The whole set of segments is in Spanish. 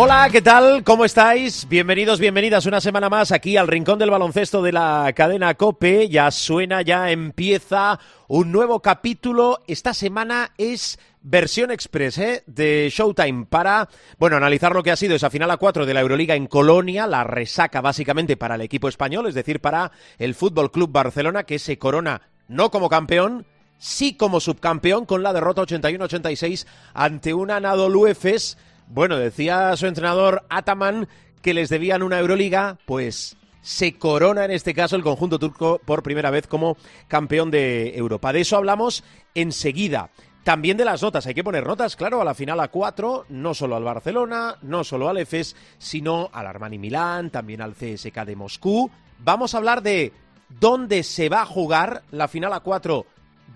Hola, ¿qué tal? ¿Cómo estáis? Bienvenidos, bienvenidas una semana más aquí al Rincón del Baloncesto de la cadena Cope. Ya suena, ya empieza un nuevo capítulo. Esta semana es versión express ¿eh? de Showtime para, bueno, analizar lo que ha sido esa final a cuatro de la Euroliga en Colonia, la resaca básicamente para el equipo español, es decir, para el Fútbol Club Barcelona que se corona no como campeón, sí como subcampeón con la derrota 81-86 ante un Anadolu Efes bueno, decía su entrenador Ataman que les debían una Euroliga, pues se corona en este caso el conjunto turco por primera vez como campeón de Europa. De eso hablamos enseguida. También de las notas, hay que poner notas, claro, a la final a cuatro, no solo al Barcelona, no solo al EFES, sino al Armani Milán, también al CSK de Moscú. Vamos a hablar de dónde se va a jugar la final a cuatro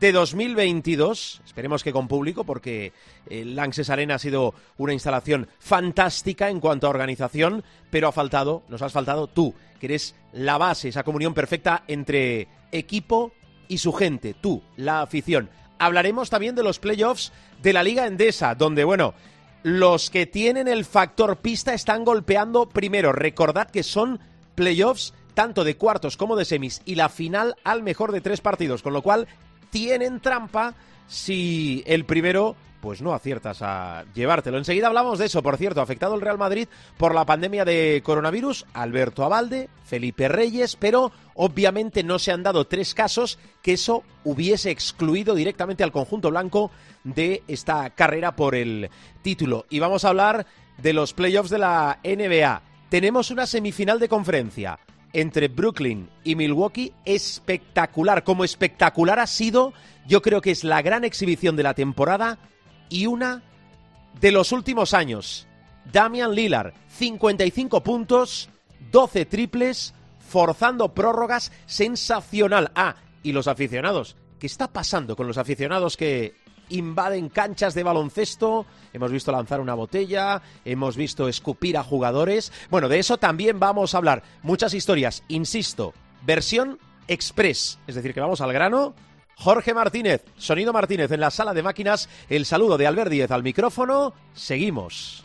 de 2022. Esperemos que con público, porque el Lanxess Arena ha sido una instalación fantástica en cuanto a organización, pero ha faltado, nos has faltado tú, que eres la base, esa comunión perfecta entre equipo y su gente, tú, la afición. Hablaremos también de los playoffs de la Liga Endesa, donde, bueno, los que tienen el factor pista están golpeando primero. Recordad que son playoffs tanto de cuartos como de semis y la final al mejor de tres partidos, con lo cual tienen trampa si el primero pues no aciertas a llevártelo. Enseguida hablamos de eso, por cierto, afectado el Real Madrid por la pandemia de coronavirus, Alberto Abalde, Felipe Reyes, pero obviamente no se han dado tres casos que eso hubiese excluido directamente al conjunto blanco de esta carrera por el título. Y vamos a hablar de los playoffs de la NBA. Tenemos una semifinal de conferencia entre Brooklyn y Milwaukee espectacular. Como espectacular ha sido, yo creo que es la gran exhibición de la temporada y una de los últimos años. Damian Lillard, 55 puntos, 12 triples, forzando prórrogas, sensacional. Ah, y los aficionados. ¿Qué está pasando con los aficionados que invaden canchas de baloncesto, hemos visto lanzar una botella, hemos visto escupir a jugadores. Bueno, de eso también vamos a hablar. Muchas historias, insisto, versión express, es decir, que vamos al grano. Jorge Martínez, Sonido Martínez en la sala de máquinas, el saludo de Albert Díez al micrófono, seguimos.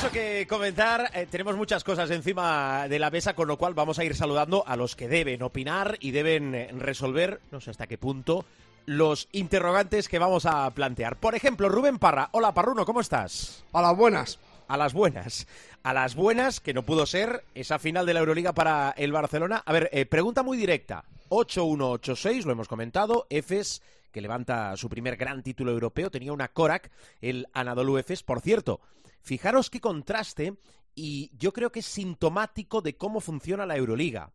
Mucho que comentar. Eh, tenemos muchas cosas encima de la mesa, con lo cual vamos a ir saludando a los que deben opinar y deben eh, resolver, no sé hasta qué punto, los interrogantes que vamos a plantear. Por ejemplo, Rubén Parra. Hola, Parruno, ¿cómo estás? A las buenas. A las buenas. A las buenas, que no pudo ser esa final de la Euroliga para el Barcelona. A ver, eh, pregunta muy directa. 8-1-8-6, lo hemos comentado. Efes, que levanta su primer gran título europeo, tenía una Korak, el Anadolu Efes. Por cierto, fijaros qué contraste y yo creo que es sintomático de cómo funciona la Euroliga.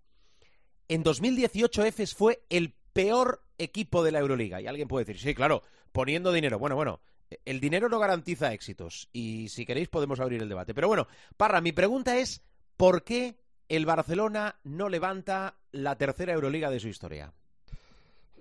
En 2018 Efes fue el peor equipo de la Euroliga. Y alguien puede decir, sí, claro, poniendo dinero. Bueno, bueno, el dinero no garantiza éxitos. Y si queréis podemos abrir el debate. Pero bueno, Parra, mi pregunta es, ¿por qué el Barcelona no levanta la tercera Euroliga de su historia?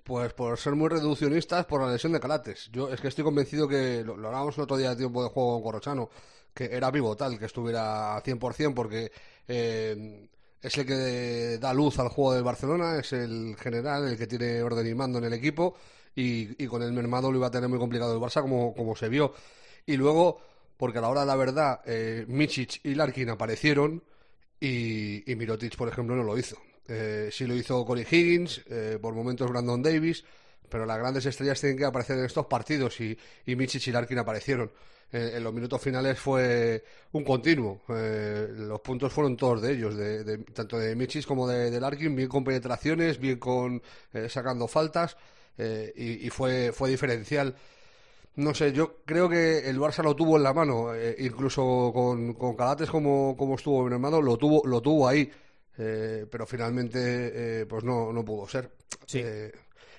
Pues por ser muy reduccionistas por la lesión de Calates. Yo es que estoy convencido que lo, lo hablábamos el otro día de tiempo de juego con Corrochano, que era pivotal que estuviera 100% porque eh, es el que da luz al juego del Barcelona, es el general, el que tiene orden y mando en el equipo y, y con el mermado lo iba a tener muy complicado el Barça como, como se vio. Y luego, porque a la hora de la verdad, eh, Michic y Larkin aparecieron y, y Mirotic, por ejemplo, no lo hizo. Eh, sí lo hizo Corey Higgins, eh, por momentos Brandon Davis, pero las grandes estrellas tienen que aparecer en estos partidos y, y Michich y Larkin aparecieron. Eh, en los minutos finales fue un continuo. Eh, los puntos fueron todos de ellos, de, de- tanto de Michis como de, de Larkin, bien con penetraciones, bien con eh, sacando faltas eh, y, y fue, fue diferencial. No sé, yo creo que el Barça lo tuvo en la mano, incluso con, con Calates como, como estuvo en el mano, lo tuvo, lo tuvo ahí, eh, pero finalmente eh, pues no, no pudo ser. Sí. Eh,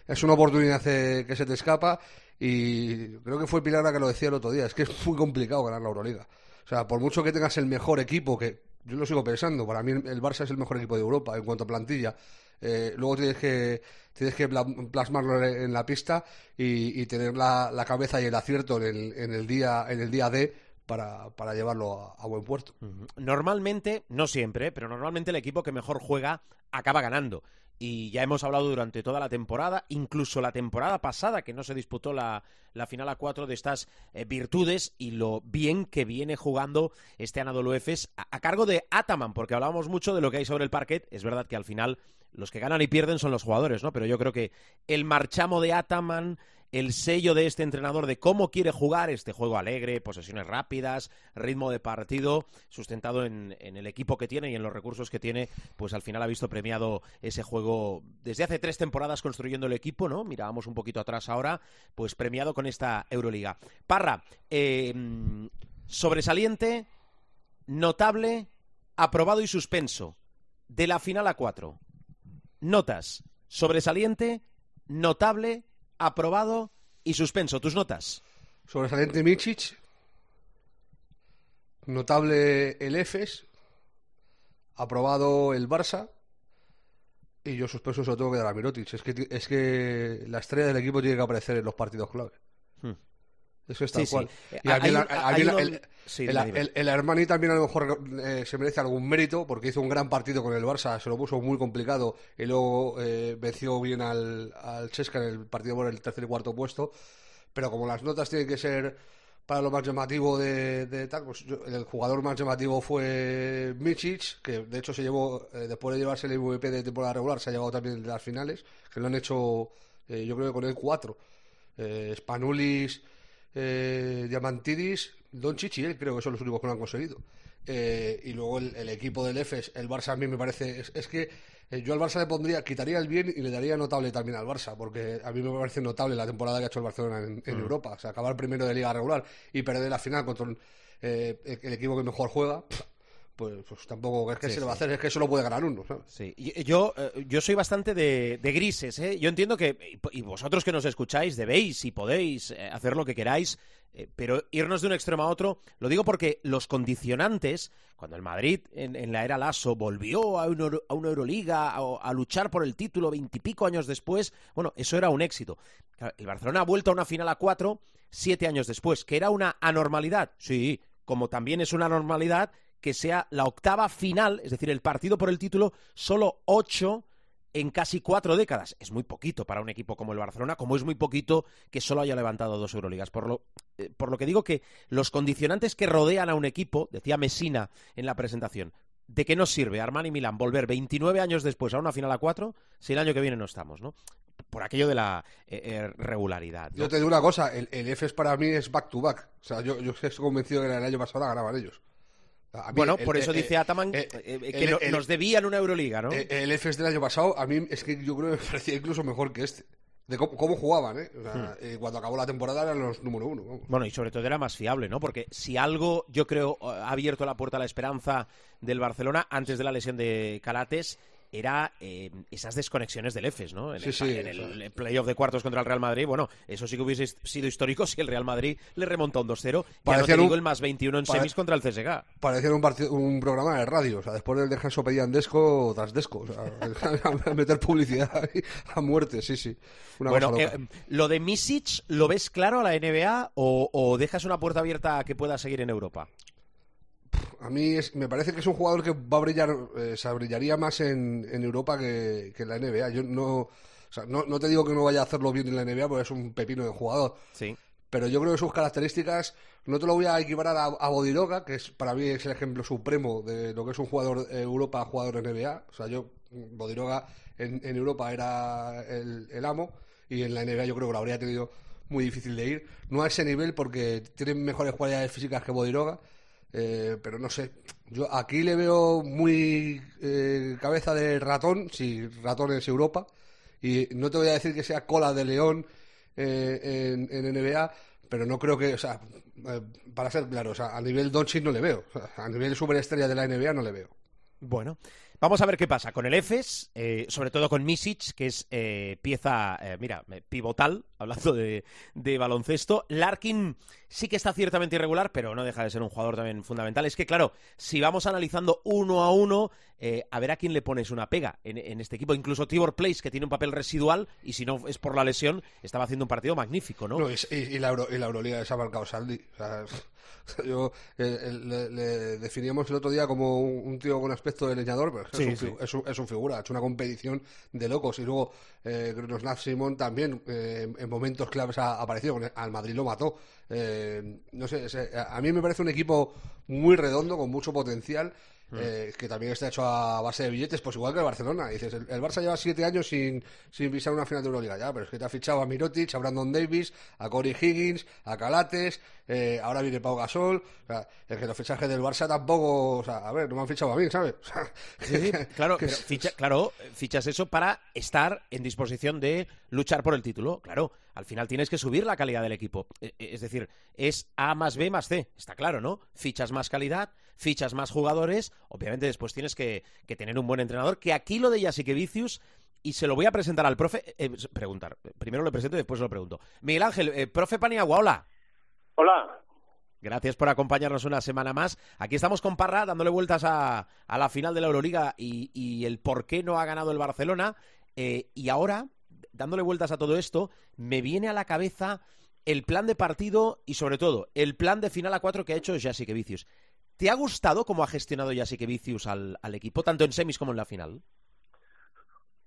es una oportunidad eh, que se te escapa y creo que fue Pilar la que lo decía el otro día, es que es muy complicado ganar la Euroliga. O sea, por mucho que tengas el mejor equipo, que yo lo sigo pensando, para mí el Barça es el mejor equipo de Europa en cuanto a plantilla, eh, luego tienes que tienes que pla- plasmarlo en la pista y, tener la, cabeza y el acierto en el, en el día en el día D para, para llevarlo a, a buen puerto. Normalmente, no siempre, pero normalmente el equipo que mejor juega acaba ganando. Y ya hemos hablado durante toda la temporada, incluso la temporada pasada, que no se disputó la, la final a cuatro de estas eh, virtudes y lo bien que viene jugando este Anadolu Efes a, a cargo de Ataman, porque hablábamos mucho de lo que hay sobre el parquet. Es verdad que al final los que ganan y pierden son los jugadores, ¿no? Pero yo creo que el marchamo de Ataman, el sello de este entrenador de cómo quiere jugar este juego alegre, posesiones rápidas, ritmo de partido, sustentado en, el equipo que tiene y en los recursos que tiene, pues al final ha visto premiado ese juego desde hace tres temporadas construyendo el equipo, ¿no? Mirábamos un poquito atrás ahora, pues premiado con esta Euroliga. Parra, eh, sobresaliente, notable, aprobado y suspenso de la final a cuatro. Notas, sobresaliente, notable, aprobado y suspenso. ¿Tus notas? Sobresaliente Michic, notable el EFES, aprobado el Barça y yo suspenso se lo tengo que dar a Mirotic. Es que, es que la estrella del equipo tiene que aparecer en los partidos clave. Hmm. Eso es tal Sí, cual. sí. Y Hay el- un- a mí hay el- uno- el- Sí, el, dime, dime. el- el Armani también a lo mejor eh, se merece algún mérito porque hizo un gran partido con el Barça, se lo puso muy complicado y luego eh, venció bien al, al Chesca en el partido por el tercer y cuarto puesto. Pero como las notas tienen que ser para lo más llamativo de, de tal, pues yo- el jugador más llamativo fue Michic, que de hecho se llevó, eh, después de llevarse el MVP de temporada regular, se ha llevado también de las finales, que lo han hecho, eh, yo creo que con él cuatro. Eh, Spanulis, eh, Diamantidis, Doncic y él creo que son los únicos que lo han conseguido. Eh, y luego el, el equipo del EFES, el Barça a mí me parece, es, es que eh, yo al Barça le pondría, quitaría el bien y le daría notable también al Barça, porque a mí me parece notable la temporada que ha hecho el Barcelona en, en Europa. O sea, acabar primero de liga regular y perder la final contra un, eh, el equipo que mejor juega, pues, pues tampoco es que Sí, se le va a hacer, es que solo puede ganar uno. ¿sabes? Sí, y- yo, eh, yo soy bastante de, de grises, ¿eh? Yo entiendo que, y vosotros que nos escucháis, debéis y podéis eh, hacer lo que queráis, eh, pero irnos de un extremo a otro, lo digo porque los condicionantes, cuando el Madrid en, en la era Lasso volvió a, un a una Euroliga, a, a luchar por el título veintipico años después, bueno, eso era un éxito. El Barcelona ha vuelto a una final a cuatro siete años después, que era una anormalidad, sí, como también es una anormalidad que sea la octava final, es decir, el partido por el título, solo ocho en casi cuatro décadas. Es muy poquito para un equipo como el Barcelona, como es muy poquito que solo haya levantado dos Euroligas. Por lo, eh, por lo que digo que los condicionantes que rodean a un equipo, decía Messina en la presentación, ¿de qué nos sirve Armani Milán volver 29 años después a una final a cuatro si el año que viene no estamos, ¿no? Por aquello de la eh, eh, regularidad. Yo te digo una cosa, el, el EFES para mí es back to back. O sea, yo, yo estoy convencido que el año pasado la ganaban ellos. A mí Bueno, el- por eso el- dice Ataman eh, eh, el- que no- el- nos debían una Euroliga, ¿no? Eh, El EFES del año pasado, a mí es que yo creo que me parecía incluso mejor que este. De cómo, cómo jugaban, ¿eh? O sea, Hmm. eh, cuando acabó la temporada eran los número uno. vamos. Bueno, y sobre todo era más fiable, ¿no? Porque si algo, yo creo, ha abierto la puerta a la esperanza del Barcelona antes de la lesión de Calates, era eh, esas desconexiones del EFES, ¿no? En, Sí, el, sí, en el- playoff de cuartos contra el Real Madrid, bueno, eso sí que hubiese sido histórico si el Real Madrid le remonta un 2-0. Ya no te digo un- el más 21 en semis contra el CSK. Parecía un, partido- un programa de radio. O sea, después del descanso pedían desco tras desco. O sea, meter publicidad a muerte, sí, sí. Una bueno, eh, ¿lo de Misic lo ves claro a la NBA o, o dejas una puerta abierta a que pueda seguir en Europa? A mí es- me parece que es un jugador que va a brillar, eh, se brillaría más en, en Europa que, que en la NBA. Yo no, o sea, no, no te digo que no vaya a hacerlo bien en la NBA porque es un pepino de jugador. Sí. Pero yo creo que sus características, no te lo voy a equiparar a, a Bodiroga, que es para mí es el ejemplo supremo de lo que es un jugador eh, Europa, jugador NBA. O sea, yo, Bodiroga en, en Europa era el, el amo y en la NBA yo creo que lo habría tenido muy difícil de ir. No a ese nivel porque tienen mejores cualidades físicas que Bodiroga, eh, pero no sé. Yo aquí le veo muy eh, cabeza de ratón, si ratón es Europa, y no te voy a decir que sea cola de león eh, en, NBA, pero no creo que, o sea, eh, para ser claro, o sea, a nivel Doncic no le veo, a nivel superestrella de la NBA no le veo. Bueno, vamos a ver qué pasa con el EFES, eh, sobre todo con Misic, que es eh, pieza, eh, mira, pivotal, hablando de, de baloncesto. Larkin sí que está ciertamente irregular, pero no deja de ser un jugador también fundamental. Es que, claro, si vamos analizando uno a uno, eh, a ver a quién le pones una pega en, en este equipo. Incluso Tibor Place, que tiene un papel residual, y si no es por la lesión, estaba haciendo un partido magnífico, ¿no? Y, la, Euro- y la Euroliga Saldi. O sea, yo eh, le, le definíamos el otro día como un, un tío con aspecto de leñador, pero es, que Sí, es, un, sí. es, un, es un figura, ha hecho una competición de locos. Y luego eh, Simón también eh, en, en momentos claves ha aparecido, al Madrid lo mató. Eh, no sé, a mí me parece un equipo muy redondo, con mucho potencial. Eh, que también está hecho a base de billetes, pues igual que el Barcelona. Dices, el, el Barça lleva siete años sin, sin pisar una final de Euroliga, ya, pero es que te ha fichado a Mirotic, a Brandon Davis, a Corey Higgins, a Calates, eh, ahora viene Pau Gasol. O sea, es que los fichajes del Barça tampoco, o sea, a ver, no me han fichado a mí, ¿sabes? O sea, Sí, sí, claro, que pero es- ficha- claro, fichas eso para estar en disposición de luchar por el título. Claro, al final tienes que subir la calidad del equipo. E- e- Es decir, es A más B más C, está claro, ¿no? Fichas más calidad, fichas más jugadores, obviamente después tienes que, que tener un buen entrenador, que aquí lo de Vicius y se lo voy a presentar al profe, eh, preguntar, primero lo presento y después lo pregunto. Miguel Ángel, eh, profe Paniagua, hola. Hola. Gracias por acompañarnos una semana más. Aquí estamos con Parra dándole vueltas a, a la final de la Euroliga y, y el por qué no ha ganado el Barcelona. Eh, y ahora, dándole vueltas a todo esto, me viene a la cabeza el plan de partido y sobre todo el plan de final a cuatro que ha hecho Jasique Vicius. ¿Te ha gustado cómo ha gestionado Jasique Vicius al, al equipo, tanto en semis como en la final?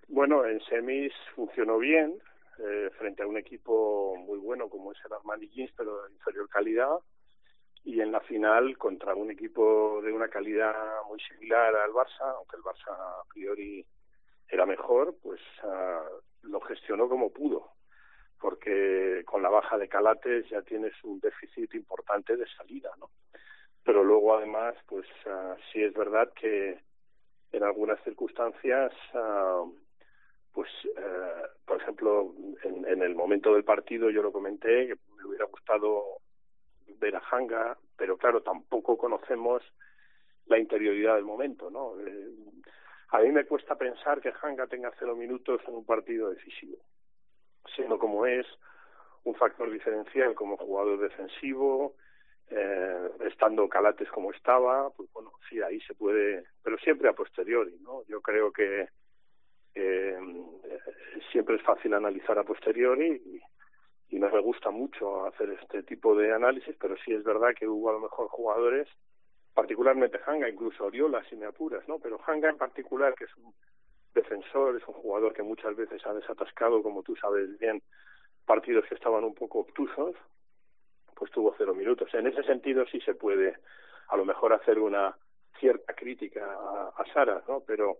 Bueno, en semis funcionó bien eh, frente a un equipo muy bueno como es el Armani Jeans, pero de inferior calidad. Y en la final contra un equipo de una calidad muy similar al Barça, aunque el Barça a priori era mejor, pues ah, lo gestionó como pudo. Porque con la baja de Calates ya tienes un déficit importante de salida, ¿no? Pero luego además, pues ah, sí es verdad que en algunas circunstancias ah, pues eh, por ejemplo en, en el momento del partido yo lo comenté que me hubiera gustado ver a Hanga pero claro tampoco conocemos la interioridad del momento no Eh, a mí me cuesta pensar que Hanga tenga cero minutos en un partido decisivo siendo como es un factor diferencial como jugador defensivo eh, estando Calates como estaba, pues bueno, sí, ahí se puede, pero siempre a posteriori, ¿no? Yo creo que eh, siempre es fácil analizar a posteriori y, no me gusta mucho hacer este tipo de análisis, pero sí es verdad que hubo a lo mejor jugadores, particularmente Hanga, incluso Oriola, si me apuras, ¿no? Pero Hanga en particular, que es un defensor, es un jugador que muchas veces ha desatascado, como tú sabes bien, partidos que estaban un poco obtusos, pues tuvo cero minutos. En ese sentido sí se puede a lo mejor hacer una cierta crítica a, Sara, ¿no? Pero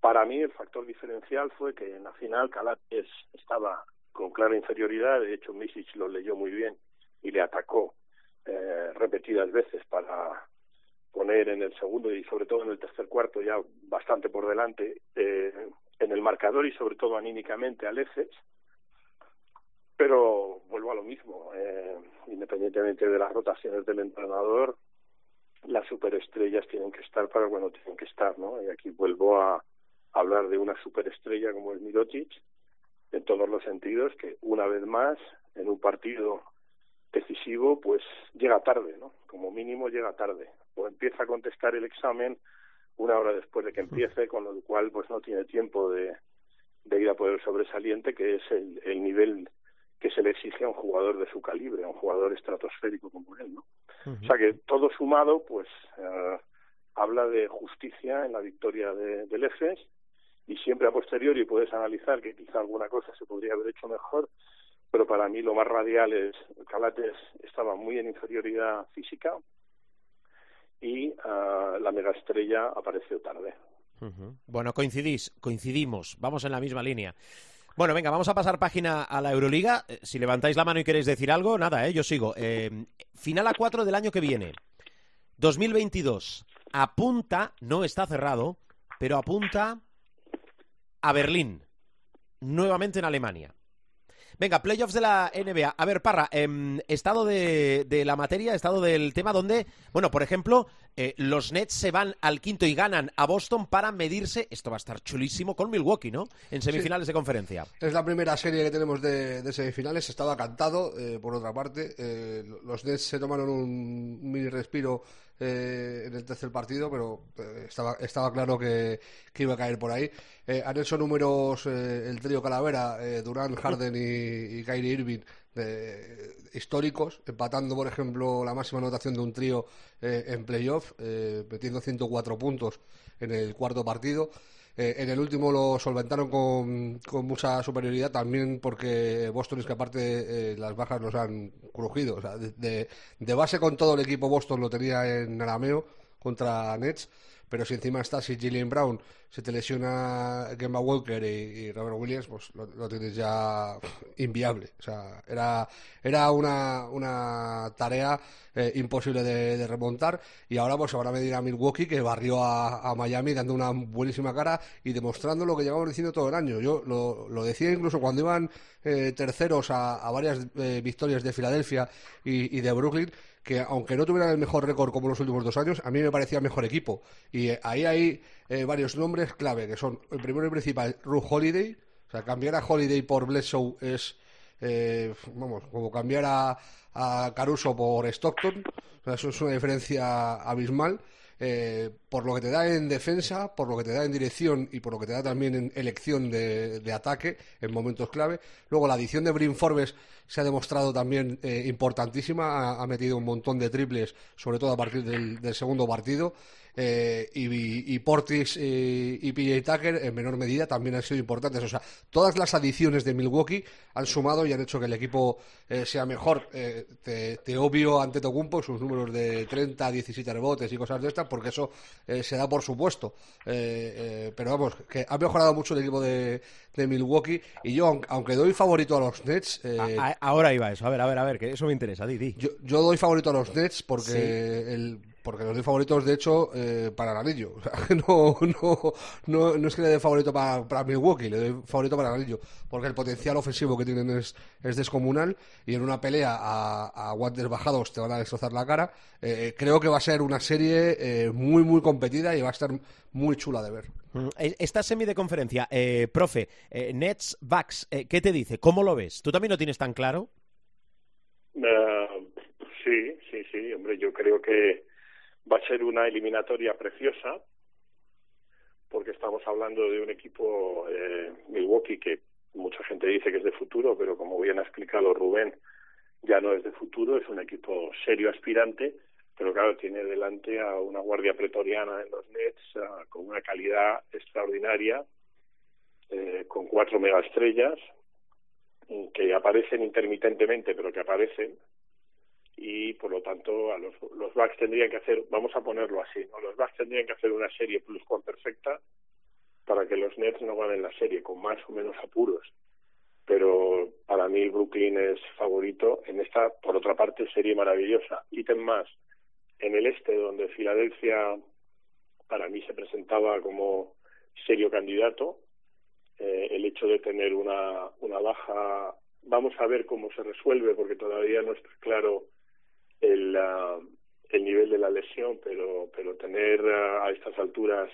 para mí el factor diferencial fue que en la final Calates estaba con clara inferioridad, de hecho Misic lo leyó muy bien y le atacó eh, repetidas veces para poner en el segundo y sobre todo en el tercer cuarto ya bastante por delante eh, en el marcador y sobre todo anímicamente al EFES pero vuelvo a lo mismo eh, independientemente de las rotaciones del entrenador las superestrellas tienen que estar para cuando tienen que estar no y aquí vuelvo a hablar de una superestrella como es Mirotic en todos los sentidos que una vez más en un partido decisivo pues llega tarde no como mínimo llega tarde. O empieza a contestar el examen una hora después de que empiece con lo cual pues no tiene tiempo de, ir a poder sobresaliente que es el, el nivel que se le exige a un jugador de su calibre, a un jugador estratosférico como él, ¿no? O sea que todo sumado, pues eh, habla de justicia en la victoria de, del EFES y siempre a posteriori puedes analizar que quizá alguna cosa se podría haber hecho mejor, pero para mí lo más radial es Calates estaba muy en inferioridad física y uh, la megaestrella apareció tarde. Uh -huh. Bueno, coincidís, coincidimos, vamos en la misma línea. Bueno, venga, vamos a pasar página a la Euroliga. Eh, Si levantáis la mano y queréis decir algo, nada, ¿eh? yo sigo. Eh, final a 4 del año que viene. 2022. Apunta, no está cerrado, pero apunta a Berlín. Nuevamente en Alemania. Venga, playoffs de la NBA. A ver, Parra, em, estado de, de la materia, estado del tema donde, bueno, por ejemplo, eh, los Nets se van al quinto y ganan a Boston para medirse, esto va a estar chulísimo, con Milwaukee, ¿no? En semifinales de conferencia. Es la primera serie que tenemos de, de semifinales. Estaba cantado, eh, por otra parte. Eh, los Nets se tomaron un mini respiro eh, en el tercer partido, pero eh, estaba, estaba claro que, iba a caer por ahí. Eh, han hecho números eh, el trío Calavera, eh, Durán, Harden y, y Kyrie Irving, históricos, empatando, por ejemplo, la máxima anotación de un trío en playoff, metiendo 104 puntos en el cuarto partido. Eh, en el último lo solventaron con, con mucha superioridad también porque Boston es que aparte eh, las bajas nos han crujido. O sea, de, de- de base con todo el equipo Boston lo tenía en arameo contra Nets, pero si encima está si Jillian Brown se te lesiona Kemba Walker y, y Robert Williams, pues lo, lo tienes ya inviable. O sea, era, era una, una tarea eh, imposible de, remontar y ahora pues se van a medir a Milwaukee que barrió a, Miami dando una buenísima cara y demostrando lo que llevamos diciendo todo el año. Yo lo, lo decía incluso cuando iban eh, terceros a, varias eh, victorias de Filadelfia y de Brooklyn que aunque no tuvieran el mejor récord como los últimos dos años, a mí me parecía mejor equipo. Y eh, ahí hay eh, varios nombres clave, que son el primero y principal, Ru Holiday. O sea, cambiar a Holiday por Bledsoe es, eh, vamos, como cambiar a, Caruso por Stockton. O sea, eso es una diferencia abismal. eh, por lo que te da en defensa, por lo que te da en dirección y por lo que te da también en elección de, de ataque en momentos clave. Luego la adición de Brin Forbes se ha demostrado también eh, importantísima, ha, metido un montón de triples, sobre todo a partir del, segundo partido. eh, y, y Portis eh, y PJ Tucker en menor medida también han sido importantes. O sea, todas las adiciones de Milwaukee han sumado y han hecho que el equipo eh, sea mejor. Te, te obvio ante Tocumpo sus números de 30, 17 rebotes y cosas de estas, porque eso eh, se da por supuesto. Eh, eh, pero vamos, que ha mejorado mucho el equipo de, de Milwaukee y yo, aunque, doy favorito a los Nets, eh, A- a- ahora iba eso. A ver, a ver, a ver, que eso me interesa, Didi. yo, yo doy favorito a los Nets porque Sí. el porque los doy favoritos de hecho eh, para el anillo. O sea, no, no, no, no es que le dé favorito para, para Milwaukee, le doy favorito para el anillo. Porque el potencial ofensivo que tienen es, es descomunal y en una pelea a, a guantes bajados te van a destrozar la cara. Eh, creo que va a ser una serie eh, muy, muy competida y va a estar muy chula de ver. Mm, eh, Esta semi de conferencia, eh, profe, eh, Nets, Bucks, eh, ¿qué te dice? ¿Cómo lo ves? ¿Tú también lo tienes tan claro? Eh, sí, sí, sí, hombre, yo creo que va a ser una eliminatoria preciosa porque estamos hablando de un equipo eh, Milwaukee que mucha gente dice que es de futuro, pero como bien ha explicado Rubén, ya no es de futuro, es un equipo serio aspirante, pero claro, tiene delante a una guardia pretoriana en los Nets ah, con una calidad extraordinaria, eh, con cuatro megaestrellas que aparecen intermitentemente, pero que aparecen, y por lo tanto a los, los Bucks tendrían que hacer, vamos a ponerlo así, ¿no? los Bucks tendrían que hacer una serie plus perfecta para que los Nets no ganen la serie con más o menos apuros. Pero para mí Brooklyn es favorito en esta, por otra parte, serie maravillosa. Ítem más, en el este, donde Filadelfia para mí se presentaba como serio candidato, eh, el hecho de tener una, una baja, vamos a ver cómo se resuelve, porque todavía no está claro el, ah, el nivel de la lesión, pero, pero tener ah, a estas alturas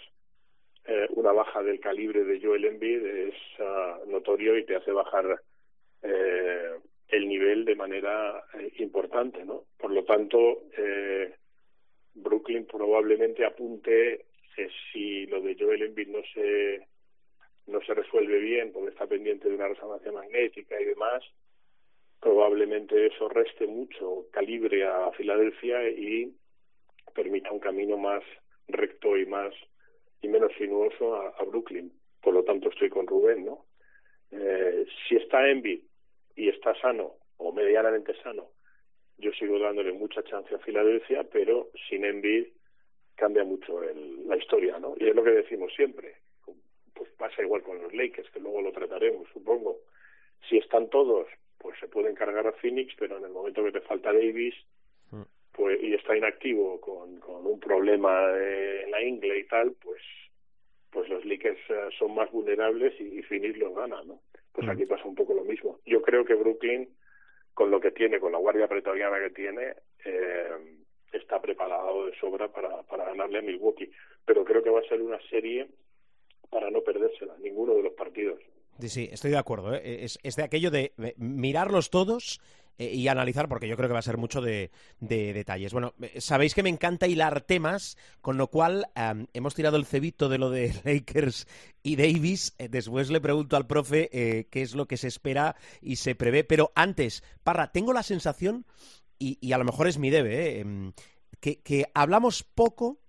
eh, una baja del calibre de Joel Embiid es ah, notorio y te hace bajar eh, el nivel de manera eh, importante, ¿no? Por lo tanto, eh, Brooklyn probablemente apunte que si lo de Joel Embiid no se no se resuelve bien porque está pendiente de una resonancia magnética y demás, probablemente eso reste mucho calibre a Filadelfia y permita un camino más recto y más y menos sinuoso a, Brooklyn. Por lo tanto, estoy con Rubén, ¿no? Eh, si está Embiid y está sano o medianamente sano, yo sigo dándole mucha chance a Filadelfia, pero sin Embiid cambia mucho el, la historia, ¿no? Y es lo que decimos siempre. Pues pasa igual con los Lakers, que luego lo trataremos, supongo. Si están todos, pues se pueden cargar a Phoenix, pero en el momento que te falta Davis, mm. pues y está inactivo con, con un problema en la ingle y tal, pues pues los Lakers eh, son más vulnerables y, Phoenix los gana, ¿no? Pues mm. aquí pasa un poco lo mismo. Yo creo que Brooklyn, con lo que tiene, con la guardia pretoriana que tiene, eh, está preparado de sobra para, para ganarle a Milwaukee. Pero creo que va a ser una serie para no perdérsela, ninguno de los partidos. Sí, sí, estoy de acuerdo. ¿eh? Es, es, de aquello de mirarlos todos eh, y analizar, porque yo creo que va a ser mucho de, detalles. Bueno, eh, sabéis que me encanta hilar temas, con lo cual hemos tirado el cebito de lo de Lakers y Davis. después le pregunto al profe qué es lo que se espera y se prevé. Pero antes, Parra, tengo la sensación, y, y a lo mejor es mi debe, em, que, que hablamos poco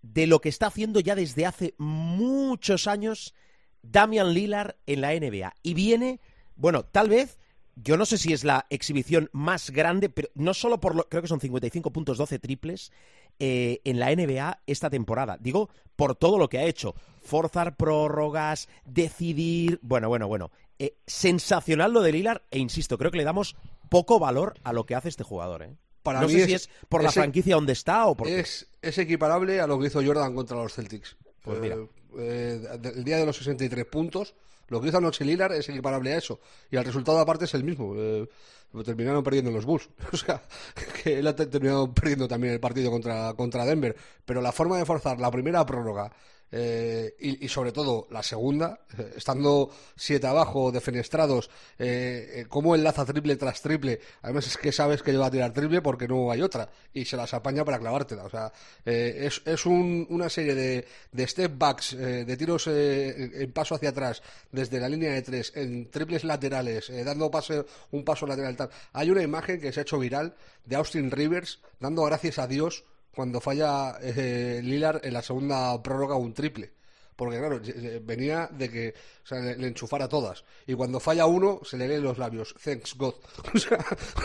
de lo que está haciendo ya desde hace muchos años Damian Lillard en la NBA. Y viene, bueno, tal vez, yo no sé si es la exhibición más grande, pero no solo por lo, creo que son 55 puntos, 12 triples eh, en la NBA esta temporada. Digo, por todo lo que ha hecho. Forzar prórrogas, decidir. Bueno, bueno, bueno. Eh, sensacional lo de Lillard, e insisto, creo que le damos poco valor a lo que hace este jugador, ¿eh? Para no sé si es por la franquicia donde está o por es, es equiparable a lo que hizo Jordan contra los Celtics. Pues mira. Eh, el día de los 63 puntos, lo que hizo Noche Lillard es equiparable a eso. Y el resultado aparte es el mismo. Eh, terminaron perdiendo los Bulls. o sea, que él ha terminado perdiendo también el partido contra, contra Denver. Pero la forma de forzar la primera prórroga eh, y, sobre todo la segunda, eh, estando siete abajo, defenestrados, eh, eh, cómo enlaza triple tras triple. Además es que sabes que le va a tirar triple porque no hay otra y se las apaña para clavártela. O sea, es, es un, una serie de, de step backs, de tiros en paso hacia atrás, desde la línea de tres, en triples laterales, dando pase, un paso lateral tal. Hay una imagen que se ha hecho viral de Austin Rivers dando gracias a Dios cuando falla eh, Lillard en la segunda prórroga un triple. Porque claro, venía de que le, enchufara todas. Y cuando falla uno, se le leen los labios. Thanks God.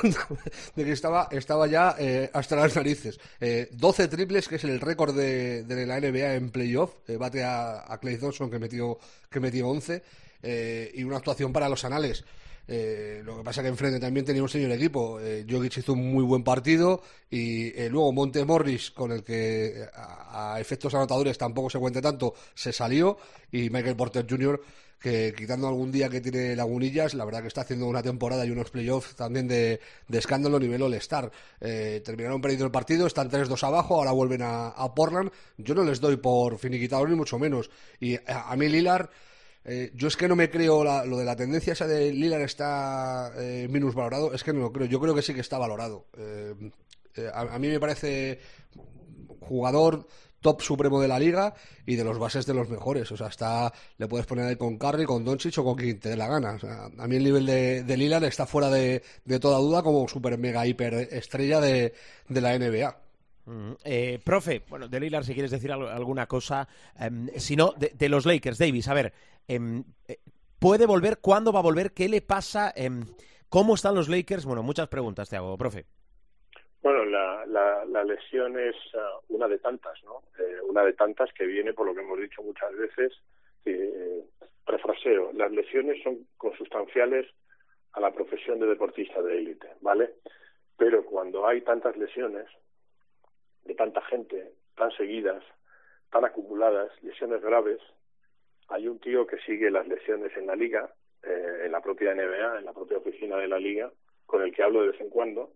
O de que estaba, estaba ya eh, hasta las narices. Eh, 12 triples, que es el récord de, la NBA en playoff. Eh, bate a, a Clay Thompson, que metió, que metió 11. Eh, y una actuación para los anales. Eh, lo que pasa que enfrente también tenía un señor equipo. Eh, Jokic hizo un muy buen partido y eh, luego Monte Morris, con el que a, efectos anotadores tampoco se cuente tanto, se salió y Michael Porter Jr., que quitando algún día que tiene lagunillas, la verdad que está haciendo una temporada y unos playoffs también de, escándalo a nivel All-Star. Eh, terminaron perdiendo el partido, están 3-2 abajo, ahora vuelven a, Portland. Yo no les doy por finiquitado ni mucho menos. Y a, a mí Lilar eh, yo es que no me creo lo de la tendencia esa de Lillard está eh, valorado es que no lo creo. Yo creo que sí que está valorado. Eh, eh, a, mí me parece jugador top supremo de la liga y de los bases de los mejores. O sea, está, le puedes poner ahí con Curry, con Doncic o con quien te dé la gana. a mí el nivel de, de Lillard está fuera de, toda duda como super mega hiper estrella de, de la NBA. Eh, profe, bueno, de Lillard, si quieres decir alguna cosa, em, si no, de, los Lakers, Davis, a ver, eh, ¿puede volver? ¿Cuándo va a volver? ¿Qué le pasa? Em, ¿Cómo están los Lakers? Bueno, muchas preguntas te hago, profe. Bueno, la, la, lesión es ah, una de tantas, ¿no? Eh, una de tantas que viene por lo que hemos dicho muchas veces. refraseo, las lesiones son consustanciales a la profesión de deportista de élite, ¿vale? Pero cuando hay tantas lesiones, de tanta gente, tan seguidas, tan acumuladas, lesiones graves. Hay un tío que sigue las lesiones en la liga, eh, en la propia NBA, en la propia oficina de la liga, con el que hablo de vez en cuando,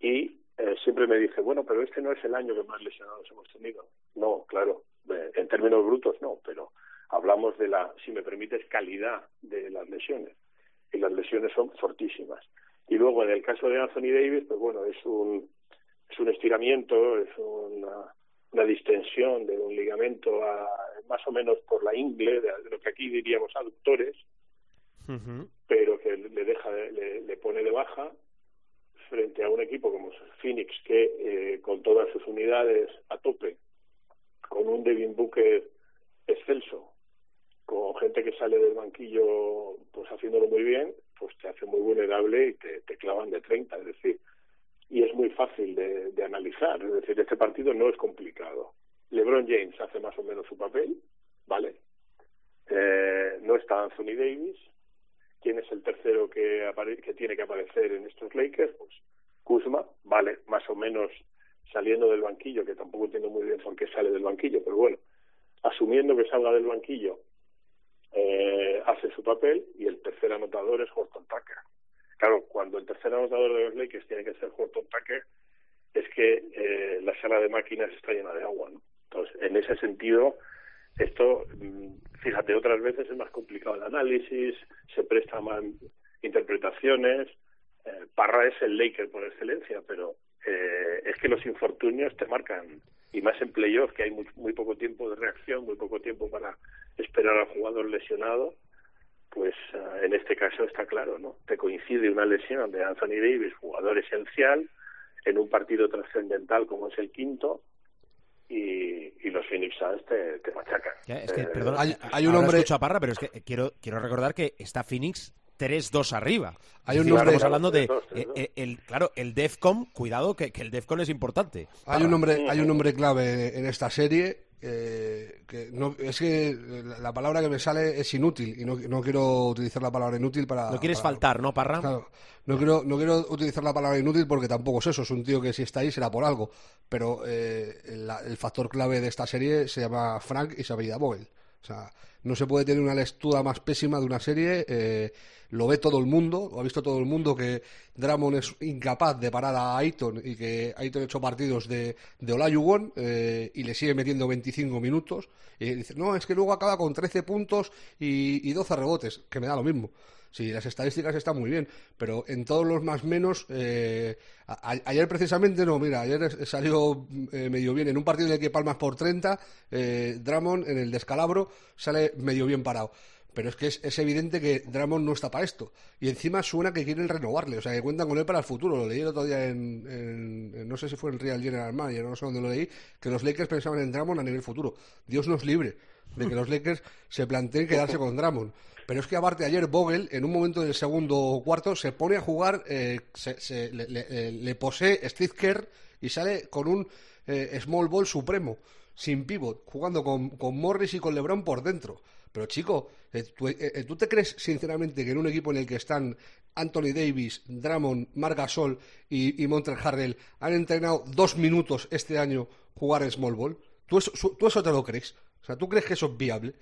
y eh, siempre me dice, bueno, pero este no es el año que más lesionados hemos tenido. No, claro, eh, en términos brutos no, pero hablamos de la, si me permites, calidad de las lesiones. Y las lesiones son fortísimas. Y luego, en el caso de Anthony Davis, pues bueno, es un es un estiramiento, es una, una distensión de un ligamento a, más o menos por la ingle, de, lo que aquí diríamos aductores, pero que le deja, le, le, pone de baja frente a un equipo como Phoenix que eh, con todas sus unidades a tope, con un Devin Booker excelso, con gente que sale del banquillo pues haciéndolo muy bien, pues te hace muy vulnerable y te, te clavan de 30, es decir, y es muy fácil de, analizar. Es decir, este partido no es complicado. LeBron James hace más o menos su papel, ¿vale? Eh, está Anthony Davis. ¿Quién es el tercero que, que tiene que aparecer en estos Lakers? Pues Kuzma, vale, más o menos saliendo del banquillo, que tampoco entiendo muy bien por qué sale del banquillo, pero bueno, asumiendo que salga del banquillo, eh, hace su papel y el tercer anotador es Horton Tucker. Claro, cuando el tercer anotador de los Lakers tiene que ser Horton Tucker, es que eh, la sala de máquinas está llena de agua, ¿no? Entonces, en ese sentido, esto, mm, fíjate, otras veces es más complicado el análisis, se presta más interpretaciones. Eh, Parra es el Laker por excelencia, pero eh, es que los infortunios te marcan, y más en playoff, que hay muy, muy poco tiempo de reacción, muy poco tiempo para esperar al jugador lesionado, pues eh, en este caso está claro, ¿no? Te coincide una lesión de Anthony Davis, jugador esencial, en un partido trascendental como es el quinto, y, y los Phoenix Suns te, te machacan. es que, Eh, perdón, hay- hay, un hombre- hombre... a Parra, pero es que quiero, quiero recordar que está Phoenix 3-2 arriba. Hay un decir, nombre- Estamos hablando de... 3-2, 3-2. eh, eh, el, claro, el DEFCON, cuidado, que, que el DEFCON es importante. Hay un nombre, hay un nombre clave en esta serie eh, que no, es que la- la palabra que me sale es inútil y no, no quiero utilizar la palabra inútil para. No quieres para- faltar, ¿no, Parra? Claro, no quiero, no quiero utilizar la palabra inútil porque tampoco es eso, es un tío que si está ahí será por algo. Pero eh, la- el factor clave de esta serie se llama Frank y se apellida Vogel. O sea, no se puede tener una lectura más pésima de una serie. eh, lo ve todo el mundo, lo ha visto todo el mundo que Dramon es incapaz de parar a Aiton y que Aiton ha hecho partidos de, de Olajuwon eh, y le sigue metiendo 25 minutos. Y dice, no, es que luego acaba con 13 puntos y, y 12 rebotes, que me da lo mismo. Sí, las estadísticas están muy bien, pero en todos los más menos, eh, a- ayer precisamente no, mira, ayer salió eh, medio bien. En un partido el que palmas por 30, eh, Dramon en el descalabro sale medio bien parado. Pero es que es, es evidente que Dramon no está para esto. Y encima suena que quieren renovarle, o sea, que cuentan con él para el futuro. Lo leí el otro día en, no sé si fue en Real General Manager, no sé dónde lo leí, que los Lakers pensaban en Dramon a nivel futuro. Dios nos libre de que los Lakers se planteen quedarse con Dramon. Pero es que aparte ayer Vogel, en un momento del segundo cuarto, se pone a jugar, eh, se, se- le, eh, posee Steve Kerr y sale con un eh, small ball supremo, sin pivot, jugando con, con Morris y con LeBron por dentro. Pero chico, eh, ¿tú, eh, eh, ¿tú te crees sinceramente que en un equipo en el que están Anthony Davis, Drummond, Marc Gasol y, y Montrezl Harrell han entrenado dos minutos este año jugar en small ball? ¿Tú eso, ¿Tú eso te lo crees? O sea, ¿tú crees que eso es viable?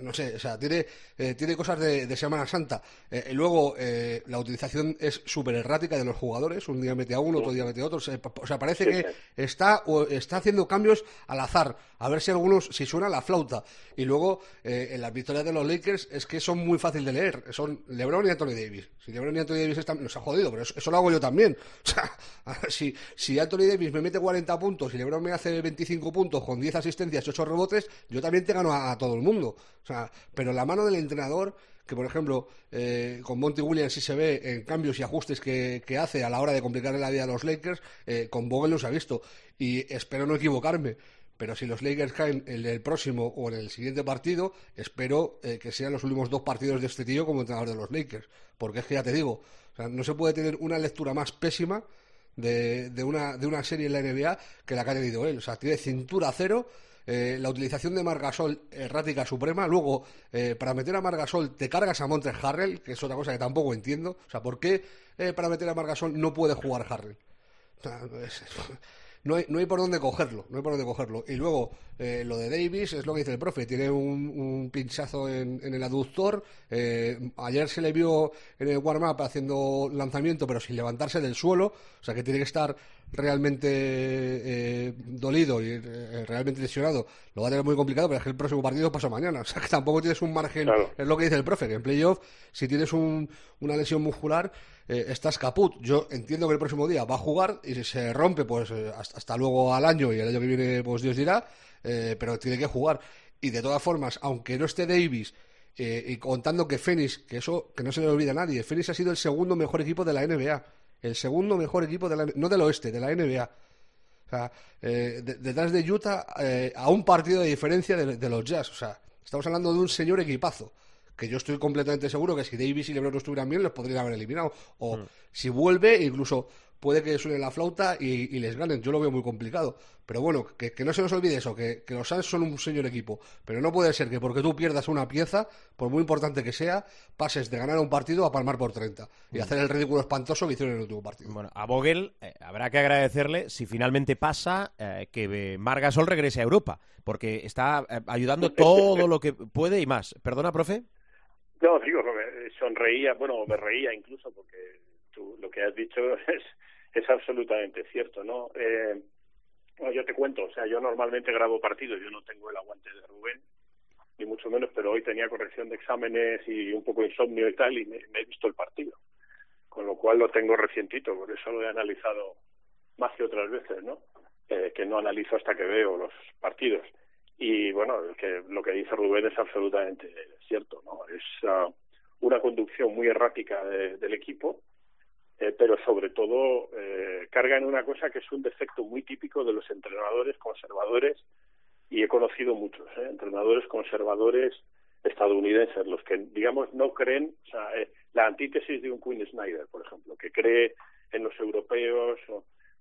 No sé, o sea, tiene, eh, tiene cosas de, de Semana Santa. Eh, y luego, eh, la utilización es súper errática de los jugadores. Un día mete a uno, otro día mete a otro. O sea, pa- o sea, parece que está, o está haciendo cambios al azar. A ver si algunos, si suena la flauta. Y luego, eh, en las victorias de los Lakers es que son muy fácil de leer. Son LeBron y Anthony Davis. Si LeBron y Anthony Davis están, nos ha jodido, pero eso, eso lo hago yo también. O sea, si, si Anthony Davis me mete 40 puntos y LeBron me hace 25 puntos con 10 asistencias y 8 rebotes, yo también te gano a, a todo el mundo. O sea, pero la mano del entrenador, que por ejemplo, eh, con Monty Williams sí se ve en cambios y ajustes que, hace a la hora de complicarle la vida a los Lakers, eh, con Vogel no se ha visto. Y espero no equivocarme. Pero si los Lakers caen en el próximo o en el siguiente partido, espero eh, que sean los últimos dos partidos de este tío como entrenador de los Lakers. Porque es que ya te digo, no se puede tener una lectura más pésima de, de una, de una serie en la NBA que la que ha tenido él. O sea, tiene cintura cero. Eh, la utilización de Margasol errática suprema. Luego, eh, para meter a Margasol te cargas a Montres Harrell, que es otra cosa que tampoco entiendo. O sea, ¿por qué eh, para meter a Margasol no puede jugar Harrell? No hay, no hay por dónde cogerlo, no hay por dónde cogerlo. Y luego, eh, lo de Davis es lo que dice el profe, tiene un, un pinchazo en, en el aductor. eh, ayer se le vio en el warm-up haciendo lanzamiento, pero sin levantarse del suelo. O sea que tiene que estar realmente eh, dolido y eh, realmente lesionado. Lo va a tener muy complicado, pero es que el próximo partido pasa mañana. O sea que tampoco tienes un margen. Claro. Es lo que dice el profe, que en playoff, si tienes un- una lesión muscular, eh, estás caput. Yo entiendo que el próximo día va a jugar y si se rompe, pues eh, hasta, luego al año y el año que viene, pues Dios dirá, eh, pero tiene que jugar. Y de todas formas, aunque no esté Davis, eh, y contando que Phoenix, que eso que no se le olvida a nadie, Phoenix ha sido el segundo mejor equipo de la NBA. El segundo mejor equipo de la no del oeste, de la NBA. O sea, de- detrás de Utah a un partido de diferencia de, de los Jazz. O sea, estamos hablando de un señor equipazo. Que yo estoy completamente seguro que si Davis y LeBron no estuvieran bien, los podrían haber eliminado. O si vuelve, incluso puede que suene la flauta y, les ganen. Yo lo veo muy complicado. Pero bueno, que, no se nos olvide eso, que, los Suns son un señor equipo. Pero no puede ser que porque tú pierdas una pieza, por muy importante que sea, pases de ganar un partido a palmar por 30 y mm. hacer el ridículo espantoso que hicieron en el último partido. Bueno, a Vogel eh, habrá que agradecerle si finalmente pasa eh, que Margasol regrese a Europa, porque está eh, ayudando todo lo que puede y más. ¿Perdona, profe? No, digo, sonreía, bueno, me reía incluso porque tú lo que has dicho es es absolutamente cierto, ¿no? Eh, yo te cuento, o sea, yo normalmente grabo partidos, yo no tengo el aguante de Rubén, ni mucho menos, pero hoy tenía corrección de exámenes y un poco de insomnio y tal, y me, he visto el partido, con lo cual lo tengo recientito, por eso lo he analizado más que otras veces, ¿no? Eh, que no analizo hasta que veo los partidos. Y bueno, que lo que dice Rubén es absolutamente cierto, ¿no? Es uh, una conducción muy errática del equipo, eh, pero sobre todo eh, carga en una cosa que es un defecto muy típico de los entrenadores conservadores y he conocido muchos ¿eh? entrenadores conservadores estadounidenses los que digamos no creen o sea eh, la antítesis de un Quinn Snyder por ejemplo que cree en los europeos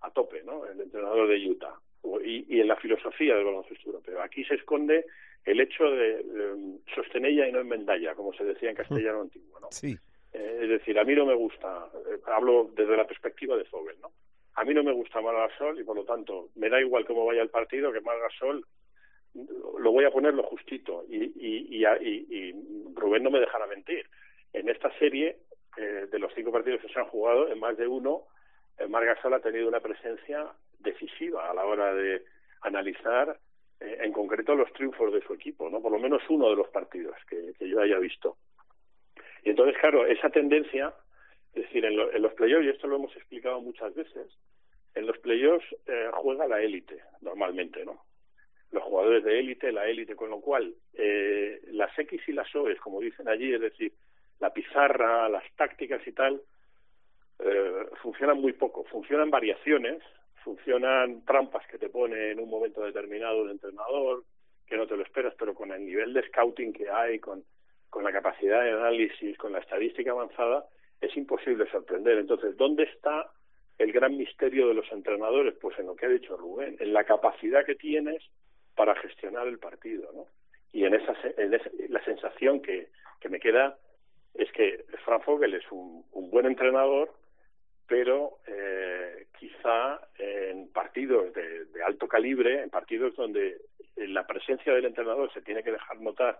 a tope no el entrenador de Utah y, y en la filosofía del baloncesto europeo aquí se esconde el hecho de, de sostenella y no enmendalla como se decía en castellano antiguo no sí eh, es decir, a mí no me gusta, eh, hablo desde la perspectiva de Fogel, ¿no? A mí no me gusta Margasol y por lo tanto me da igual cómo vaya el partido que Margasol lo voy a poner lo justito y, y, y, y Rubén no me dejará mentir. En esta serie, eh, de los cinco partidos que se han jugado, en más de uno, Margasol ha tenido una presencia decisiva a la hora de analizar en concreto los triunfos de su equipo, ¿no? Por lo menos uno de los partidos que, yo haya visto. Y entonces, claro, esa tendencia, es decir, en, los playoffs, y esto lo hemos explicado muchas veces, en los playoffs eh, juega la élite, normalmente, ¿no? Los jugadores de élite, la élite, con lo cual eh, las X y las O, como dicen allí, es decir, la pizarra, las tácticas y tal, eh, funcionan muy poco. Funcionan variaciones, funcionan trampas que te pone en un momento determinado el entrenador, que no te lo esperas, pero con el nivel de scouting que hay, con con la capacidad de análisis, con la estadística avanzada, es imposible sorprender. Entonces, ¿dónde está el gran misterio de los entrenadores? Pues en lo que ha dicho Rubén, en la capacidad que tienes para gestionar el partido, ¿no? Y en esa, en esa la sensación que, que me queda es que Frank Vogel es un, un buen entrenador, pero eh, quizá en partidos de, de alto calibre, en partidos donde la presencia del entrenador se tiene que dejar notar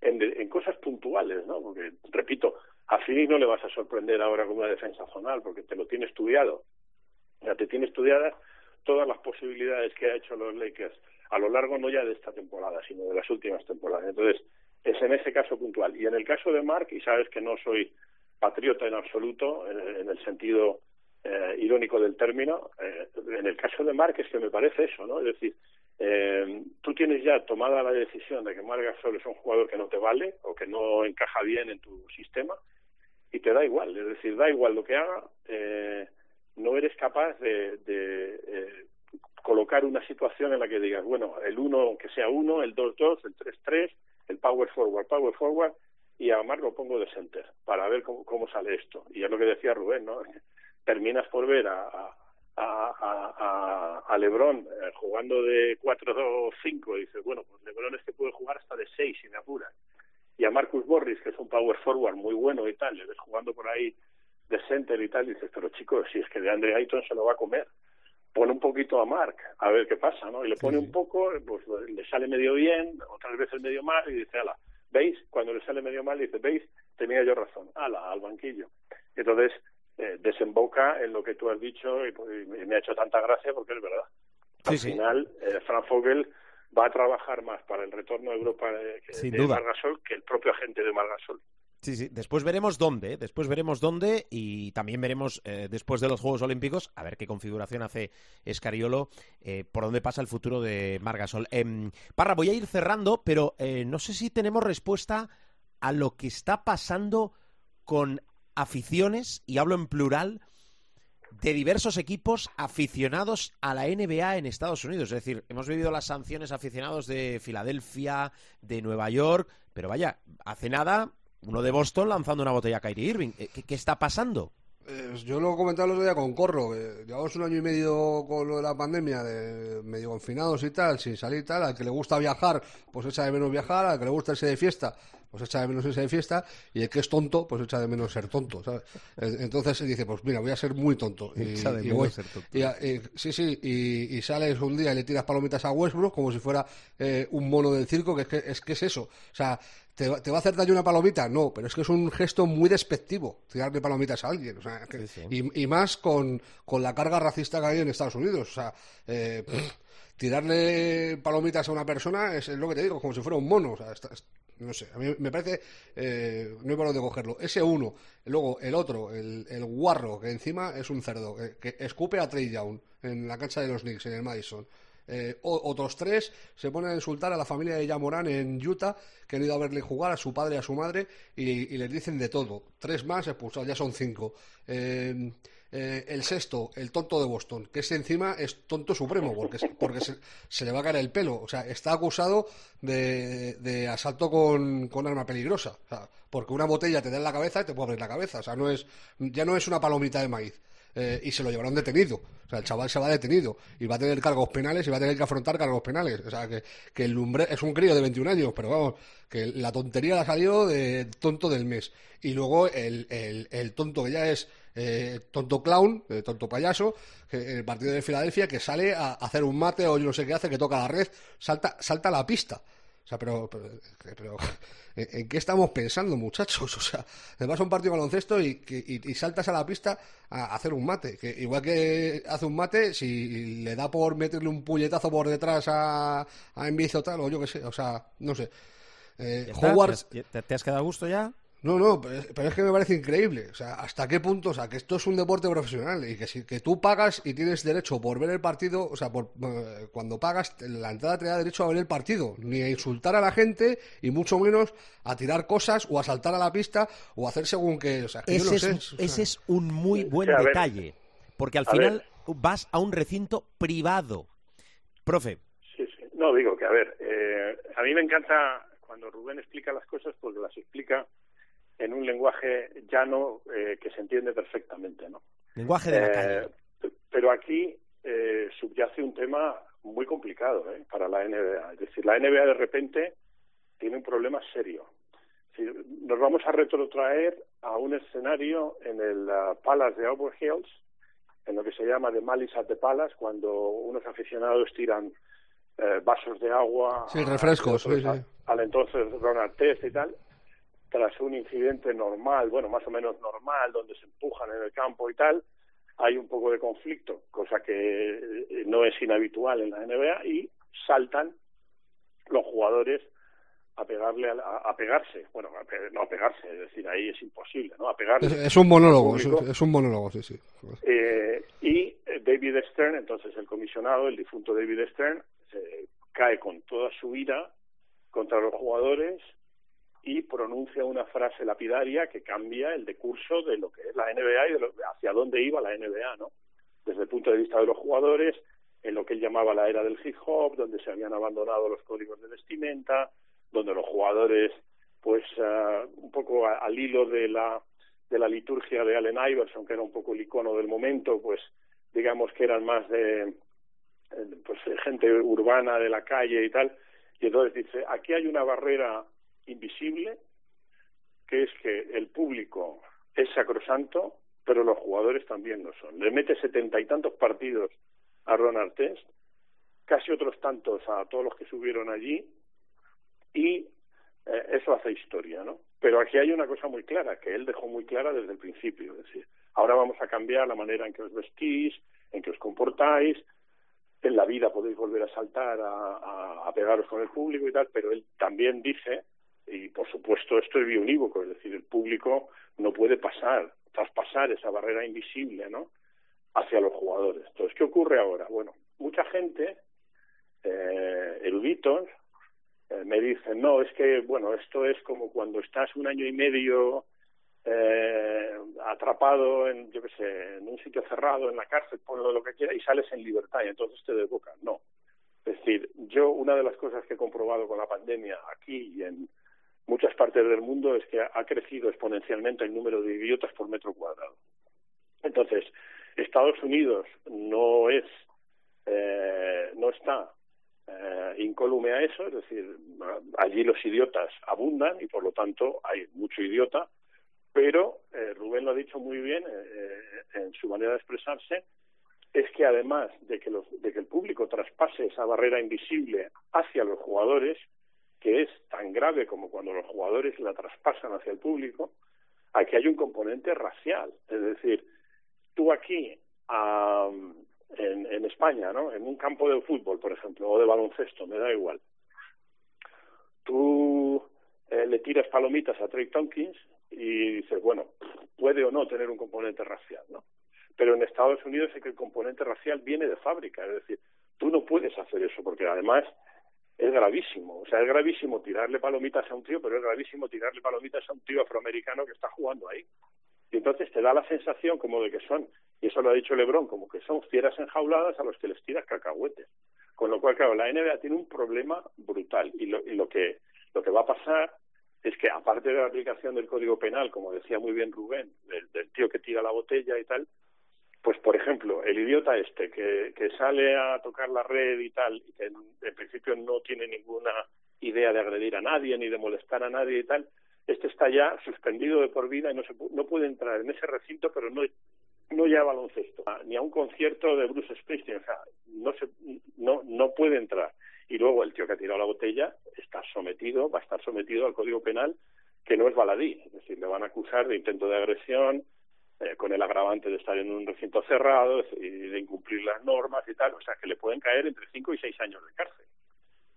en, en cosas puntuales, ¿no? Porque, repito, a Phoenix no le vas a sorprender ahora con una defensa zonal, porque te lo tiene estudiado. Ya te tiene estudiadas todas las posibilidades que ha hecho los Lakers a lo largo no ya de esta temporada, sino de las últimas temporadas. Entonces, es en ese caso puntual. Y en el caso de Mark, y sabes que no soy patriota en absoluto, en, el sentido eh, irónico del término, eh, en el caso de es que me parece eso, ¿no? Es decir, eh, tú tienes ya tomada la decisión de que Margasol es un jugador que no te vale o que no encaja bien en tu sistema y te da igual, es decir, da igual lo que haga, eh, no eres capaz de, de eh, colocar una situación en la que digas, bueno, el 1 que sea 1, el 2-2, el 3-3, el power forward, power forward, y a Mark lo pongo de center para ver cómo, cómo sale esto. Y es lo que decía Rubén, ¿no? Terminas por ver a, a, a, a Lebron eh, jugando de 4 o 5, dices, bueno, pues Lebron es que puede jugar hasta de 6 si me apuran. Y a Marcus Morris, que es un power forward muy bueno y tal, le ves jugando por ahí de center y tal, y dices, pero chicos, si es que de Andre Ayton se lo va a comer, pone un poquito a Mark, a ver qué pasa, ¿no? Y le pone un poco, pues le sale medio bien, otras veces medio mal, y dice, ala, ¿veis? Cuando le sale medio mal, dice, ¿veis? Tenía yo razón, ala, al banquillo. Entonces, eh, desemboca en lo que tú has dicho pues, y, me ha hecho tanta gracia porque es verdad. Al final, eh, Frank Fogel va a trabajar más para el retorno a Europa de, de Margasol que el propio agente de Margasol. Sí, sí. Después veremos dónde, ¿eh? después veremos dónde y también veremos eh, después de los Juegos Olímpicos a ver qué configuración hace Escariolo, eh, por dónde pasa el futuro de Margasol. Eh, Parra, voy a ir cerrando, pero no sé si tenemos respuesta a lo que está pasando con aficiones, y hablo en plural, de diversos equipos aficionados a la NBA en Estados Unidos. Es decir, hemos vivido las sanciones aficionados de Filadelfia, de Nueva York, pero vaya, hace nada uno de Boston lanzando una botella a Kyrie Irving. ¿Qué, qué está pasando? Eh, yo lo he comentado el otro día con Corro, que llevamos un año y medio con lo de la pandemia, de medio confinados y tal, sin salir y tal. Al que le gusta viajar, pues echa de menos viajar. Al que le gusta irse de fiesta, pues echa de menos irse de fiesta. Y el que es tonto, pues echa de menos ser tonto, ¿sabes? Eh, Entonces dice, pues mira, voy a ser muy tonto. Y, Echa de y menos voy. ser tonto. Y, y- sí, sí, y, y sales un día y le tiras palomitas a Westbrook como si fuera eh, un mono del circo, que es que es, que es eso. O sea, ¿te, va- ¿te va a hacer daño una palomita? No, pero es que es un gesto muy despectivo tirarle palomitas a alguien. O sea, que- Sí, sí. Y, y más con, con la carga racista que hay en Estados Unidos. O sea, eh, pff, tirarle palomitas a una persona es, es lo que te digo, como si fuera un mono. O sea, está- es- no sé, a mí me parece, eh, no hay por dónde cogerlo. Ese uno, luego el otro, el, el guarro, que encima es un cerdo, que, que escupe a Trey Young en la cancha de los Knicks, en el Madison. Eh, otros tres se ponen a insultar a la familia de Yamorán en Utah, que han ido a verle jugar a su padre y a su madre, y, les dicen de todo. Tres más expulsados, ya son cinco. Eh, eh, el sexto, el tonto de Boston, que ese encima es tonto supremo, porque, se, porque se, se le va a caer el pelo. O sea, está acusado de, de asalto con, con arma peligrosa. O sea, porque una botella te da en la cabeza y te puede abrir la cabeza. O sea, no es, ya no es una palomita de maíz. Eh, y se lo llevaron detenido. O sea, el chaval se va detenido y va a tener cargos penales y va a tener que afrontar cargos penales. O sea, que, que el lumbre es un crío de 21 años, pero vamos, que la tontería la salió de tonto del mes. Y luego el, el, el tonto que ya es eh, tonto clown, eh, tonto payaso, en el partido de Filadelfia, que sale a hacer un mate o yo no sé qué hace, que toca la red, salta, salta a la pista. O sea, pero, pero, pero, ¿en qué estamos pensando, muchachos? O sea, te vas a un partido de baloncesto y, y, y saltas a la pista a hacer un mate. Que igual que hace un mate, si le da por meterle un puñetazo por detrás a, a Embiid o tal, o yo qué sé, o sea, no sé. Eh, ¿Ya está? Howard, ¿Te, te- te has quedado a gusto ya? No, no, pero es, pero es que me parece increíble. O sea, hasta qué punto, o sea, que esto es un deporte profesional y que si que tú pagas y tienes derecho por ver el partido, o sea, por, eh, cuando pagas la entrada te da derecho a ver el partido, ni a insultar a la gente y mucho menos a tirar cosas o a saltar a la pista o a hacer según que, o sea, que yo Ese, no es, sé. o sea, ese es un muy buen Sí, a ver. detalle. Porque al A final ver. vas a un recinto privado. Profe, Sí, sí. No, digo que, a ver, eh, a mí me encanta cuando Rubén explica las cosas porque las explica en un lenguaje llano eh, que se entiende perfectamente, ¿no? lenguaje de la Eh, calle. pero aquí eh, subyace un tema muy complicado ¿eh? para la NBA. Es decir, la NBA de repente tiene un problema serio. Nos vamos a retrotraer a un escenario en el ah, Palace de Auburn Hills, en lo que se llama The Malice at the Palace, cuando unos aficionados tiran eh, vasos de agua Sí, refrescos, a otros, sí, a- sí. al entonces Ronald Test y tal, tras un incidente normal, bueno, más o menos normal, donde se empujan en el campo y tal, hay un poco de conflicto, cosa que eh, no es inhabitual en la NBA, y saltan los jugadores a pegarle a, la- a pegarse, bueno, a pe- no a pegarse, es decir, ahí es imposible, ¿no? A pegarle. es, es un monólogo, es un monólogo, sí, sí. Eh, y eh, David Stern, entonces el comisionado, el difunto David Stern, eh, cae con toda su ira contra los jugadores y pronuncia una frase lapidaria que cambia el decurso de lo que es la NBA y de lo- hacia dónde iba la NBA, ¿no? Desde el punto de vista de los jugadores, en lo que él llamaba la era del hip hop, donde se habían abandonado los códigos de vestimenta, donde los jugadores, pues, ah, un poco al hilo de la de la liturgia de Allen Iverson, que era un poco el icono del momento, pues digamos que eran más de eh, pues gente urbana de la calle y tal. Y entonces dice, aquí hay una barrera invisible, que es que el público es sacrosanto, pero los jugadores también lo son. Le mete setenta y tantos partidos a Ron Artest, casi otros tantos a todos los que subieron allí, y eh, eso hace historia, ¿no? Pero aquí hay una cosa muy clara, que él dejó muy clara desde el principio, es decir, ahora vamos a cambiar la manera en que os vestís, en que os comportáis, en la vida podéis volver a saltar, a pegaros con el público y tal, pero él también dice, y por supuesto esto es bionívoco, es decir, el público no puede pasar, traspasar esa barrera invisible, ¿no? hacia los jugadores. Entonces, ¿qué ocurre ahora? Bueno, mucha gente, eh, eruditos, eh, me dicen, no, es que, bueno, esto es como cuando estás un año y medio eh, atrapado en, yo qué sé, en un sitio cerrado, en la cárcel, ponlo lo que quieras, y sales en libertad y entonces te desbocan. No. Es decir, yo una de las cosas que he comprobado con la pandemia aquí y en muchas partes del mundo es que ha crecido exponencialmente el número de idiotas por metro cuadrado. Entonces, Estados Unidos no es, eh, no está eh, incólume a eso, es decir, allí los idiotas abundan y por lo tanto hay mucho idiota, pero eh, Rubén lo ha dicho muy bien en su manera de expresarse, es que además de que, los, de que el público traspase esa barrera invisible hacia los jugadores, que es tan grave como cuando los jugadores la traspasan hacia el público, aquí hay un componente racial. Es decir, tú aquí en, en España, ¿no? En un campo de fútbol, por ejemplo, o de baloncesto, me da igual. Tú eh, le tiras palomitas a Trey Tompkins y dices, bueno, puede o no tener un componente racial, ¿no? Pero en Estados Unidos es que el componente racial viene de fábrica, es decir, tú no puedes hacer eso porque además es gravísimo, o sea, es gravísimo tirarle palomitas a un tío, pero es gravísimo tirarle palomitas a un tío afroamericano que está jugando ahí. Y entonces te da la sensación como de que son, y eso lo ha dicho Lebron, como que son fieras enjauladas a los que les tiras cacahuetes. Con lo cual, claro, la NBA tiene un problema brutal y lo, y lo que lo que va a pasar es que aparte de la aplicación del Código Penal, como decía muy bien Rubén, del, del tío que tira la botella y tal, pues por ejemplo, el idiota este que, que sale a tocar la red y tal, y que en, principio no tiene ninguna idea de agredir a nadie ni de molestar a nadie y tal, este está ya suspendido de por vida y no se no puede entrar en ese recinto, pero no no ya a baloncesto, ni a un concierto de Bruce Springsteen, o sea, no se no no puede entrar. Y luego el tío que ha tirado la botella está sometido, va a estar sometido al Código Penal que no es baladí, es decir, le van a acusar de intento de agresión, eh, con el agravante de estar en un recinto cerrado y de incumplir las normas y tal, o sea que le pueden caer entre cinco y seis años de cárcel.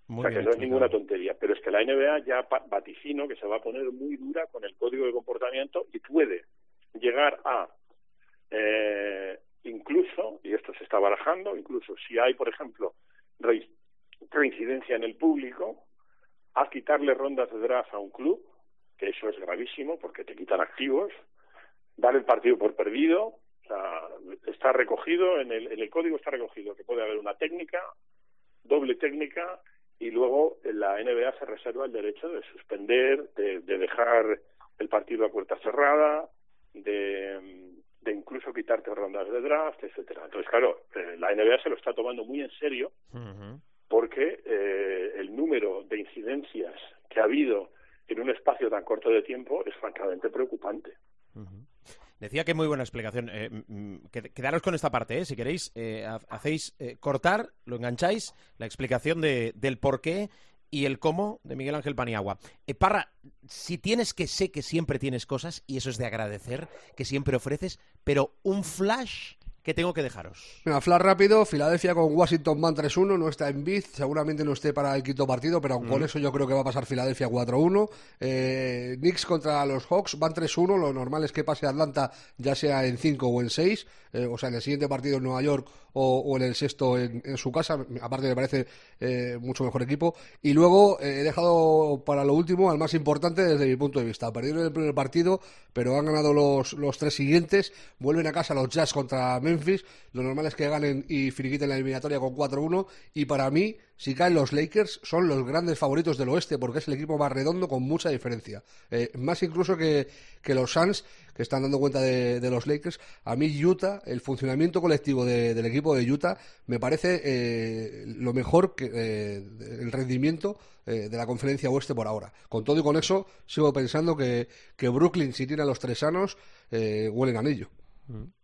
Muy o sea que no es ninguna tontería, pero es que la NBA ya vaticino que se va a poner muy dura con el código de comportamiento y puede llegar a eh, incluso, y esto se está barajando, incluso si hay, por ejemplo, re- reincidencia en el público, a quitarle rondas de draft a un club, que eso es gravísimo porque te quitan activos, dar el partido por perdido, o sea, está recogido, en el, en el código está recogido que puede haber una técnica, doble técnica, y luego la NBA se reserva el derecho de suspender, de, de dejar el partido a puerta cerrada, de, de incluso quitarte rondas de draft, etcétera. Entonces, claro, eh, la NBA se lo está tomando muy en serio porque eh, el número de incidencias que ha habido en un espacio tan corto de tiempo es francamente preocupante. Decía que muy buena explicación. Eh, qued- quedaros con esta parte, ¿eh? si queréis. eh, ha- hacéis eh, cortar, lo engancháis, la explicación de, del por qué y el cómo de Miguel Ángel Paniagua. Parra, si tienes que sé que siempre tienes cosas, y eso es de agradecer, que siempre ofreces, pero un flash que tengo que dejaros. Venga, flash rápido, Filadelfia con Washington van 3-1, no está en Biz, seguramente no esté para el quinto partido, pero aun con eso yo creo que va a pasar Filadelfia 4-1. Eh, Knicks contra los Hawks van 3-1, lo normal es que pase Atlanta ya sea en 5 o en 6, eh, o sea, en el siguiente partido en Nueva York o, o en el sexto en, en su casa, aparte me parece eh, mucho mejor equipo. Y luego eh, he dejado para lo último al más importante desde mi punto de vista. Perdieron el primer partido, pero han ganado los, los tres siguientes, vuelven a casa los Jazz contra Memphis, lo normal es que ganen y finiquiten la eliminatoria con 4-1 y para mí, si caen los Lakers, son los grandes favoritos del oeste porque es el equipo más redondo con mucha diferencia. Eh, más incluso que, que los Suns, que están dando cuenta de, de los Lakers. A mí Utah, el funcionamiento colectivo de- del equipo de Utah, me parece eh, lo mejor que eh, el rendimiento de la conferencia oeste por ahora. Con todo y con eso, sigo pensando que, que Brooklyn, si tiene a los tres sanos, eh, huelen anillo.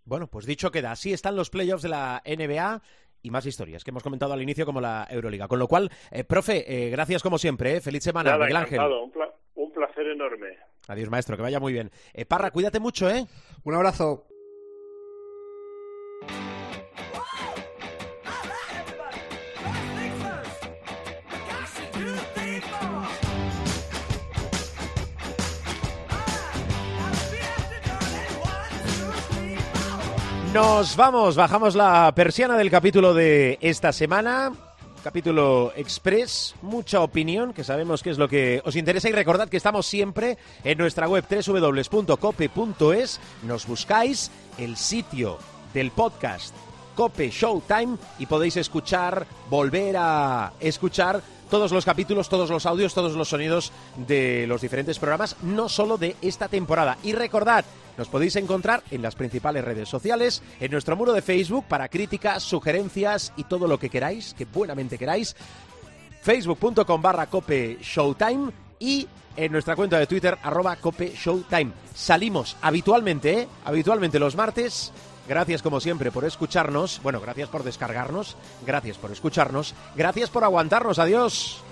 Bueno, pues dicho queda. Así están los playoffs de la NBA y más historias que hemos comentado al inicio como la Euroliga. Con lo cual, eh, profe, eh, gracias como siempre. ¿eh? Feliz semana, Nada, Miguel Ángel. un, pla- un placer enorme. Adiós, maestro, que vaya muy bien. Eh, Parra, cuídate mucho, ¿eh? Un abrazo. Nos vamos, bajamos la persiana del capítulo de esta semana. Capítulo express, mucha opinión, que sabemos que es lo que os interesa. Y recordad que estamos siempre en nuestra web www.cope.es. Nos buscáis el sitio del podcast Cope Showtime y podéis escuchar, volver a escuchar todos los capítulos, todos los audios, todos los sonidos de los diferentes programas, no solo de esta temporada. Y recordad, nos podéis encontrar en las principales redes sociales, en nuestro muro de Facebook para críticas, sugerencias y todo lo que queráis, que buenamente queráis. Facebook.com barra Cope Showtime y en nuestra cuenta de Twitter arroba Cope Showtime. Salimos habitualmente, ¿eh? habitualmente los martes. Gracias como siempre por escucharnos. Bueno, gracias por descargarnos. Gracias por escucharnos. Gracias por aguantarnos. Adiós.